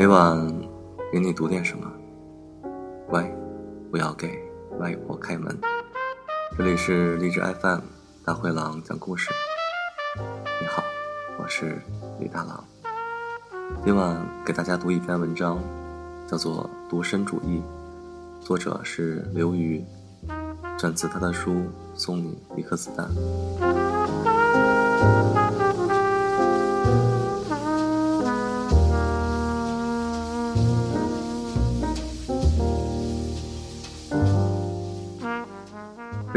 每晚给你读点什么，乖，不要给外婆开门。这里是励志 FM 大灰狼讲故事。你好，我是李大郎。今晚给大家读一篇文章，叫做《独身主义》，作者是刘瑜，选自他的书《送你一颗子弹》。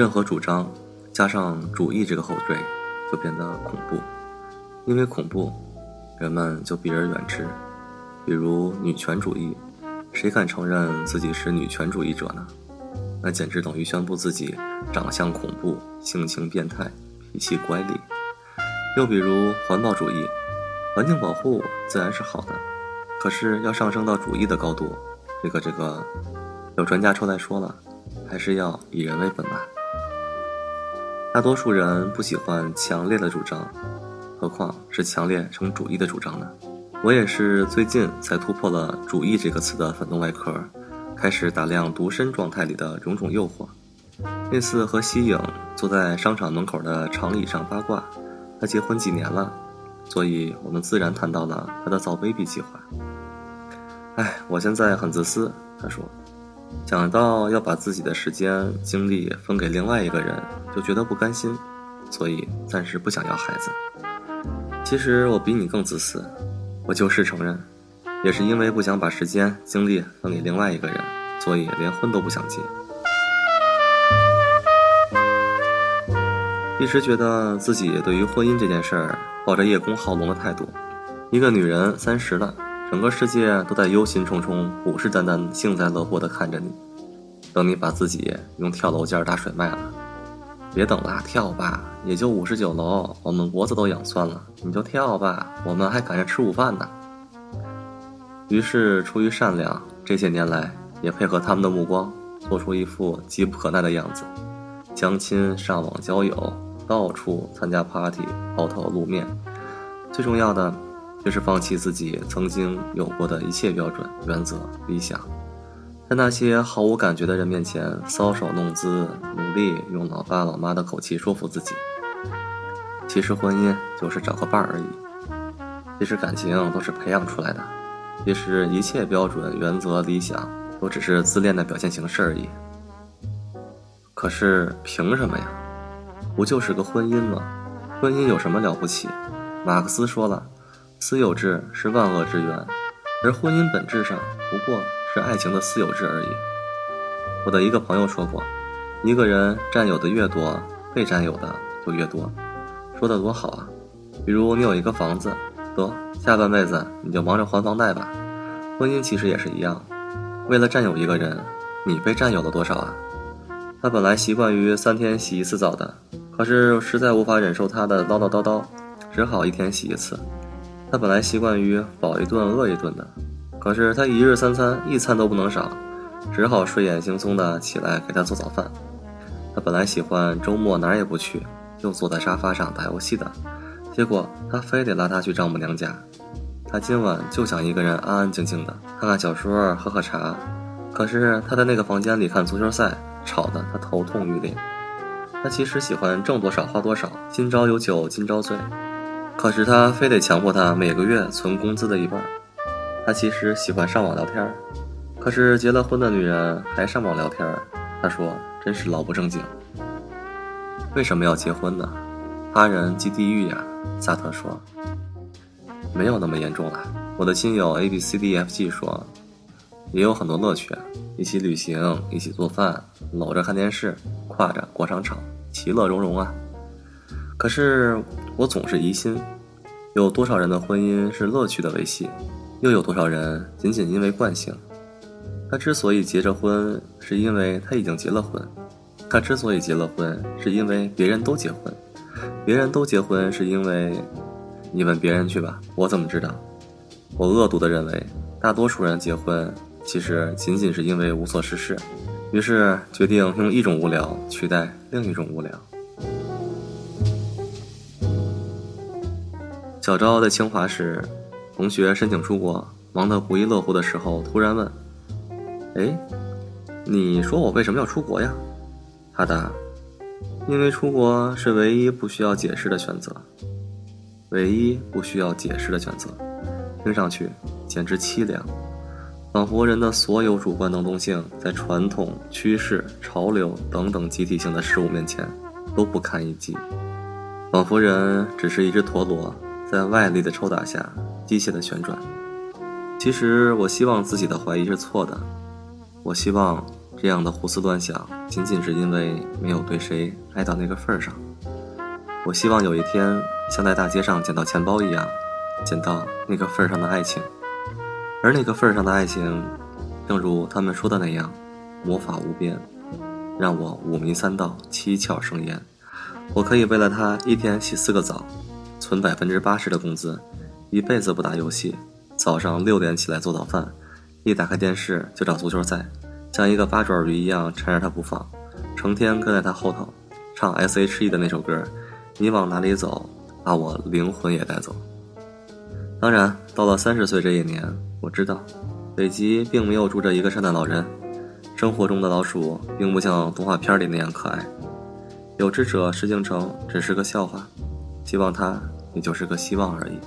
任何主张加上“主义”这个后缀，就变得恐怖。因为恐怖，人们就避而远之。比如女权主义，谁敢承认自己是女权主义者呢？那简直等于宣布自己长相恐怖、性情变态、脾气乖戾。又比如环保主义，环境保护自然是好的，可是要上升到主义的高度，这个这个，有专家出来说了，还是要以人为本吧。大多数人不喜欢强烈的主张，何况是强烈成主义的主张呢？我也是最近才突破了“主义”这个词的粉动外壳，开始打量独身状态里的种种诱惑。那次和西影坐在商场门口的长椅上八卦，他结婚几年了，所以我们自然谈到了他的造 baby 计划。哎，我现在很自私，他说。想到要把自己的时间精力分给另外一个人，就觉得不甘心，所以暂时不想要孩子。其实我比你更自私，我就是承认，也是因为不想把时间精力分给另外一个人，所以连婚都不想结。一直觉得自己对于婚姻这件事儿抱着叶公好龙的态度，一个女人三十了。整个世界都在忧心忡忡、虎视眈眈、幸灾乐祸地看着你，等你把自己用跳楼价打甩卖了。别等了，跳吧，也就五十九楼，我们脖子都痒酸了，你就跳吧，我们还赶着吃午饭呢。于是出于善良，这些年来也配合他们的目光，做出一副急不可耐的样子，相亲、上网交友，到处参加 party，抛头露面，最重要的。就是放弃自己曾经有过的一切标准、原则、理想，在那些毫无感觉的人面前搔首弄姿，努力用老爸老妈的口气说服自己。其实婚姻就是找个伴儿而已，其实感情都是培养出来的，其实一切标准、原则、理想都只是自恋的表现形式而已。可是凭什么呀？不就是个婚姻吗？婚姻有什么了不起？马克思说了。私有制是万恶之源，而婚姻本质上不过是爱情的私有制而已。我的一个朋友说过，一个人占有的越多，被占有的就越多。说的多好啊！比如你有一个房子，得下半辈子你就忙着还房贷吧。婚姻其实也是一样，为了占有一个人，你被占有了多少啊？他本来习惯于三天洗一次澡的，可是实在无法忍受他的唠唠叨叨，只好一天洗一次。他本来习惯于饱一顿饿一顿的，可是他一日三餐一餐都不能少，只好睡眼惺忪的起来给他做早饭。他本来喜欢周末哪儿也不去，就坐在沙发上打游戏的，结果他非得拉他去丈母娘家。他今晚就想一个人安安静静的看看小说喝喝茶，可是他在那个房间里看足球赛，吵得他头痛欲裂。他其实喜欢挣多少花多少，今朝有酒今朝醉。可是他非得强迫他每个月存工资的一半。他其实喜欢上网聊天，可是结了婚的女人还上网聊天，他说真是老不正经。为什么要结婚呢？他人即地狱呀，萨特说。没有那么严重了。我的亲友 A B C D E F G 说，也有很多乐趣，一起旅行，一起做饭，搂着看电视，挎着过商场，其乐融融啊。可是我总是疑心，有多少人的婚姻是乐趣的维系，又有多少人仅仅因为惯性？他之所以结着婚，是因为他已经结了婚；他之所以结了婚，是因为别人都结婚；别人都结婚，是因为……你问别人去吧，我怎么知道？我恶毒的认为，大多数人结婚其实仅仅是因为无所事事，于是决定用一种无聊取代另一种无聊。小昭在清华时，同学申请出国，忙得不亦乐乎的时候，突然问：“哎，你说我为什么要出国呀？”他答：“因为出国是唯一不需要解释的选择，唯一不需要解释的选择。”听上去简直凄凉。仿佛人的所有主观能动性，在传统、趋势、潮流等等集体性的事物面前，都不堪一击。仿佛人只是一只陀螺，在外力的抽打下机械的旋转。其实，我希望自己的怀疑是错的。我希望这样的胡思乱想，仅仅是因为没有对谁爱到那个份儿上。我希望有一天，像在大街上捡到钱包一样，捡到那个份儿上的爱情。而那个份儿上的爱情，正如他们说的那样，魔法无边，让我五迷三道，七窍生烟。我可以为了他一天洗四个澡，存百分之八十的工资，一辈子不打游戏，早上六点起来做早饭，一打开电视就找足球赛，像一个八爪鱼一样缠着他不放，成天跟在他后头，唱 S.H.E 的那首歌，你往哪里走，把我灵魂也带走。当然，到了三十岁这一年。我知道，北极并没有住着一个圣诞老人，生活中的老鼠并不像动画片里那样可爱。有志者事竟成只是个笑话，希望他也就是个希望而已。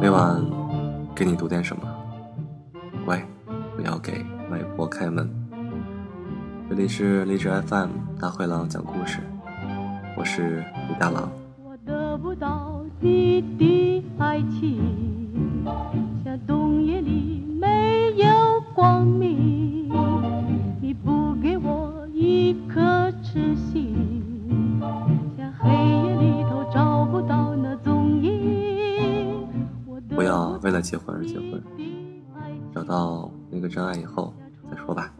每晚。给你读点什么？乖，不要给外婆开门。这里是励志 FM 大灰狼讲故事，我是李大狼。不到你的爱情，像冬夜里没有光明。你不给我一颗痴心，像黑夜里头找不到那踪影。不要为了结婚而结婚，找到那个真爱以后再说吧。